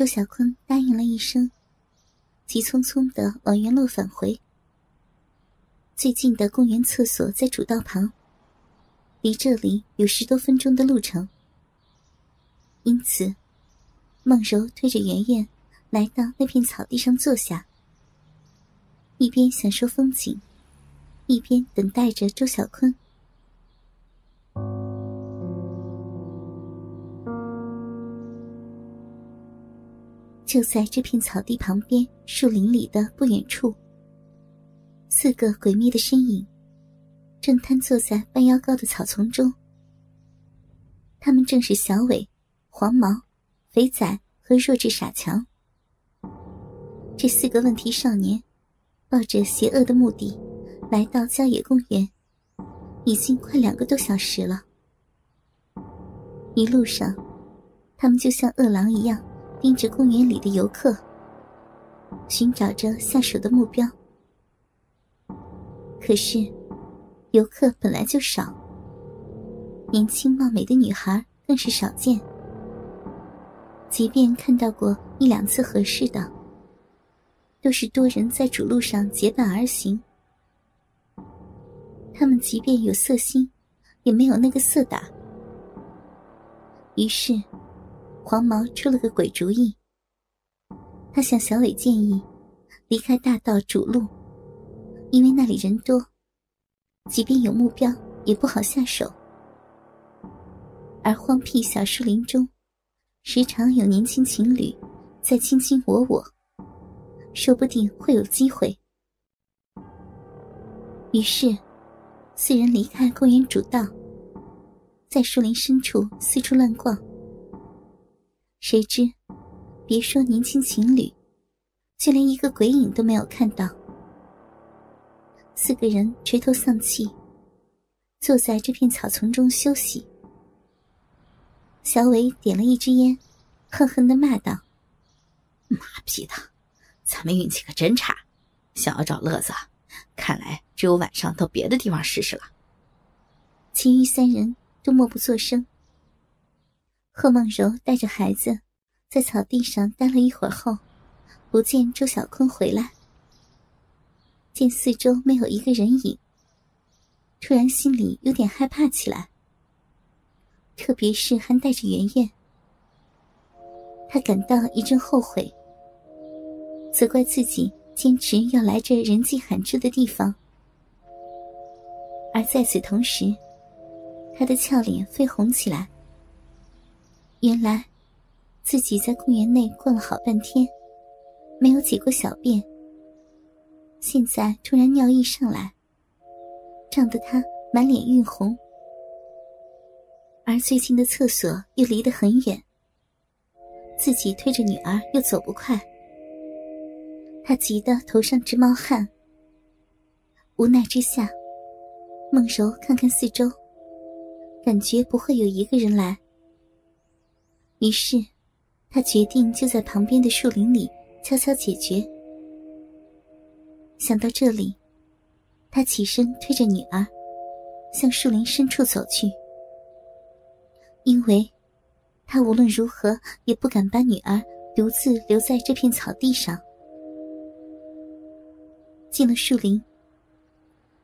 周小坤答应了一声，急匆匆的往原路返回。最近的公园厕所在主道旁，离这里有十多分钟的路程。因此，孟柔推着圆圆来到那片草地上坐下，一边享受风景，一边等待着周小坤。就在这片草地旁边树林里的不远处，四个诡秘的身影正瘫坐在半腰高的草丛中。他们正是小伟、黄毛、肥仔和弱智傻强。这四个问题少年，抱着邪恶的目的，来到郊野公园，已经快两个多小时了。一路上，他们就像饿狼一样。盯着公园里的游客，寻找着下手的目标。可是，游客本来就少，年轻貌美的女孩更是少见。即便看到过一两次合适的，都是多人在主路上结伴而行。他们即便有色心，也没有那个色胆。于是。黄毛出了个鬼主意，他向小伟建议离开大道主路，因为那里人多，即便有目标也不好下手。而荒僻小树林中，时常有年轻情侣在卿卿我我，说不定会有机会。于是，四人离开公园主道，在树林深处四处乱逛。谁知，别说年轻情侣，就连一个鬼影都没有看到。四个人垂头丧气，坐在这片草丛中休息。小伟点了一支烟，恨恨的骂道：“妈逼的，咱们运气可真差！想要找乐子，看来只有晚上到别的地方试试了。”其余三人都默不作声。贺梦柔带着孩子，在草地上待了一会儿后，不见周小坤回来。见四周没有一个人影，突然心里有点害怕起来。特别是还带着圆圆，他感到一阵后悔，责怪自己坚持要来这人迹罕至的地方。而在此同时，他的俏脸绯红起来。原来，自己在公园内逛了好半天，没有解过小便。现在突然尿意上来，胀得他满脸晕红。而最近的厕所又离得很远，自己推着女儿又走不快，他急得头上直冒汗。无奈之下，孟柔看看四周，感觉不会有一个人来。于是，他决定就在旁边的树林里悄悄解决。想到这里，他起身推着女儿，向树林深处走去。因为，他无论如何也不敢把女儿独自留在这片草地上。进了树林，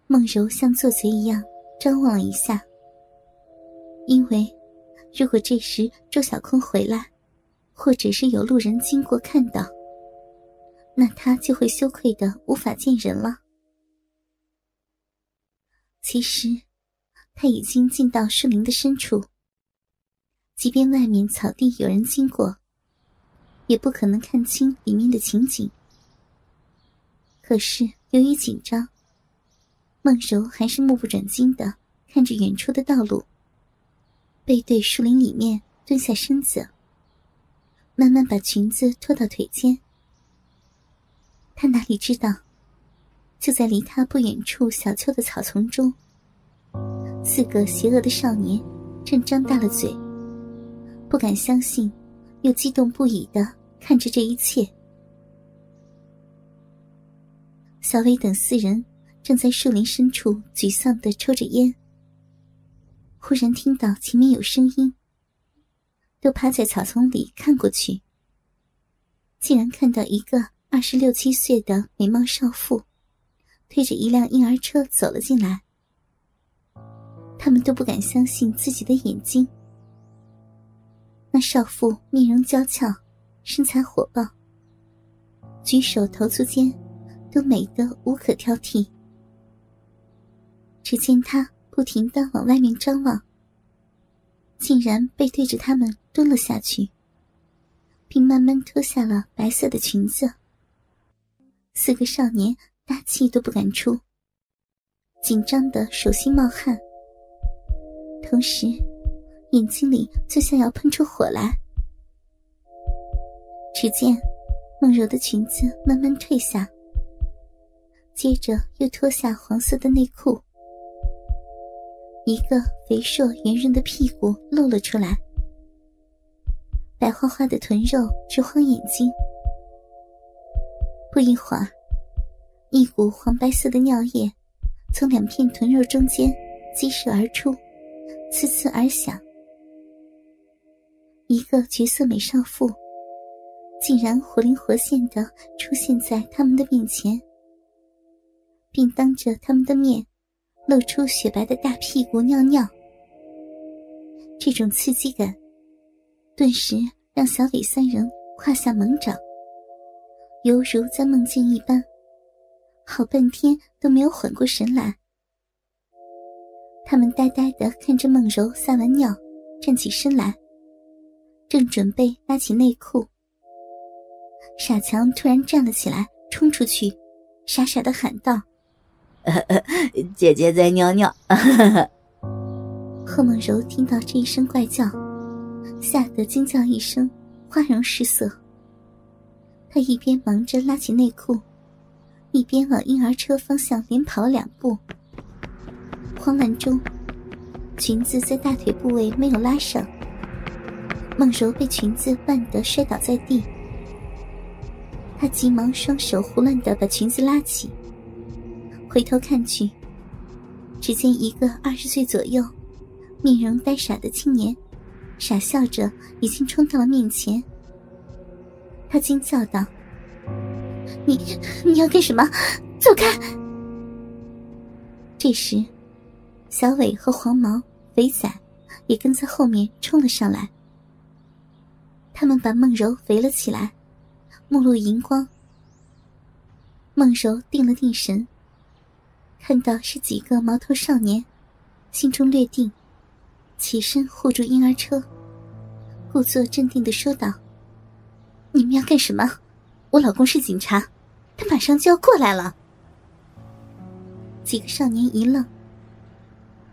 梦柔像做贼一样张望了一下，因为。如果这时周小坤回来，或者是有路人经过看到，那他就会羞愧的无法见人了。其实，他已经进到树林的深处，即便外面草地有人经过，也不可能看清里面的情景。可是由于紧张，孟柔还是目不转睛的看着远处的道路。背对树林里面蹲下身子，慢慢把裙子拖到腿间。他哪里知道，就在离他不远处小丘的草丛中，四个邪恶的少年正张大了嘴，不敢相信，又激动不已的看着这一切。小伟等四人正在树林深处沮丧的抽着烟。忽然听到前面有声音，都趴在草丛里看过去。竟然看到一个二十六七岁的美貌少妇，推着一辆婴儿车走了进来。他们都不敢相信自己的眼睛。那少妇面容娇俏，身材火爆，举手投足间都美得无可挑剔。只见她不停的往外面张望，竟然背对着他们蹲了下去。并慢慢脱下了白色的裙子。四个少年大气都不敢出，紧张的手心冒汗，同时眼睛里就像要喷出火来。只见梦柔的裙子慢慢退下，接着又脱下黄色的内裤，一个肥硕圆润的屁股露了出来。白花花的臀肉直晃眼睛，不一会儿，一股黄白色的尿液从两片臀肉中间激射而出，呲呲而响。一个绝色美少妇竟然活灵活现的出现在他们的面前，并当着他们的面露出雪白的大屁股尿尿。这种刺激感。顿时让小伟三人胯下猛长，犹如在梦境一般，好半天都没有缓过神来。他们呆呆的看着梦柔撒完尿，站起身来，正准备拉起内裤，傻强突然站了起来，冲出去，傻傻的喊道：“ 姐姐在尿尿。”贺梦柔听到这一声怪叫。吓得惊叫一声，花容失色。她一边忙着拉起内裤，一边往婴儿车方向连跑两步。慌乱中，裙子在大腿部位没有拉上，梦柔被裙子绊得摔倒在地。他急忙双手胡乱的把裙子拉起，回头看去，只见一个二十岁左右、面容呆傻的青年。傻笑着，已经冲到了面前。他惊叫道：“你你要干什么？走开！”这时，小伟和黄毛、肥仔也跟在后面冲了上来。他们把梦柔围了起来，目露荧光。梦柔定了定神，看到是几个毛头少年，心中略定。起身护住婴儿车，故作镇定的说道：“你们要干什么？我老公是警察，他马上就要过来了。”几个少年一愣。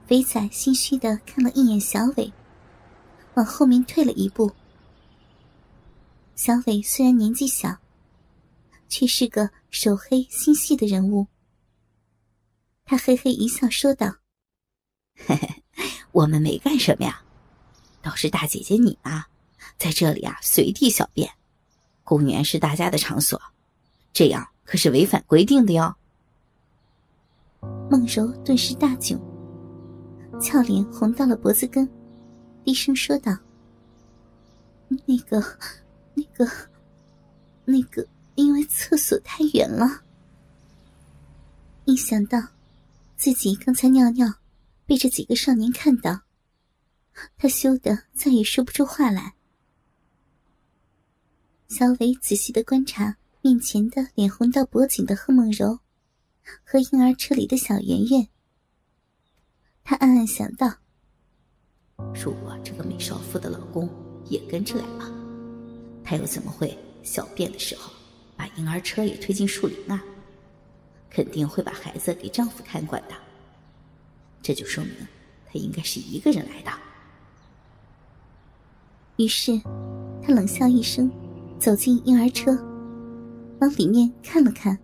肥仔心虚的看了一眼小伟，往后面退了一步。小伟虽然年纪小，却是个手黑心细的人物。他嘿嘿一笑，说道：“嘿嘿。”我们没干什么呀，倒是大姐姐你啊，在这里啊随地小便。公园是大家的场所，这样可是违反规定的哟。孟柔顿时大窘，俏脸红到了脖子根，低声说道：“那个，那个，那个，因为厕所太远了。一想到自己刚才尿尿。”被这几个少年看到，他羞得再也说不出话来。小伟仔细的观察面前的脸红到脖颈的贺梦柔，和婴儿车里的小圆圆。他暗暗想到：如果这个美少妇的老公也跟着来了，他又怎么会小便的时候把婴儿车也推进树林啊？肯定会把孩子给丈夫看管的。这就说明，她应该是一个人来的。于是，他冷笑一声，走进婴儿车，往里面看了看。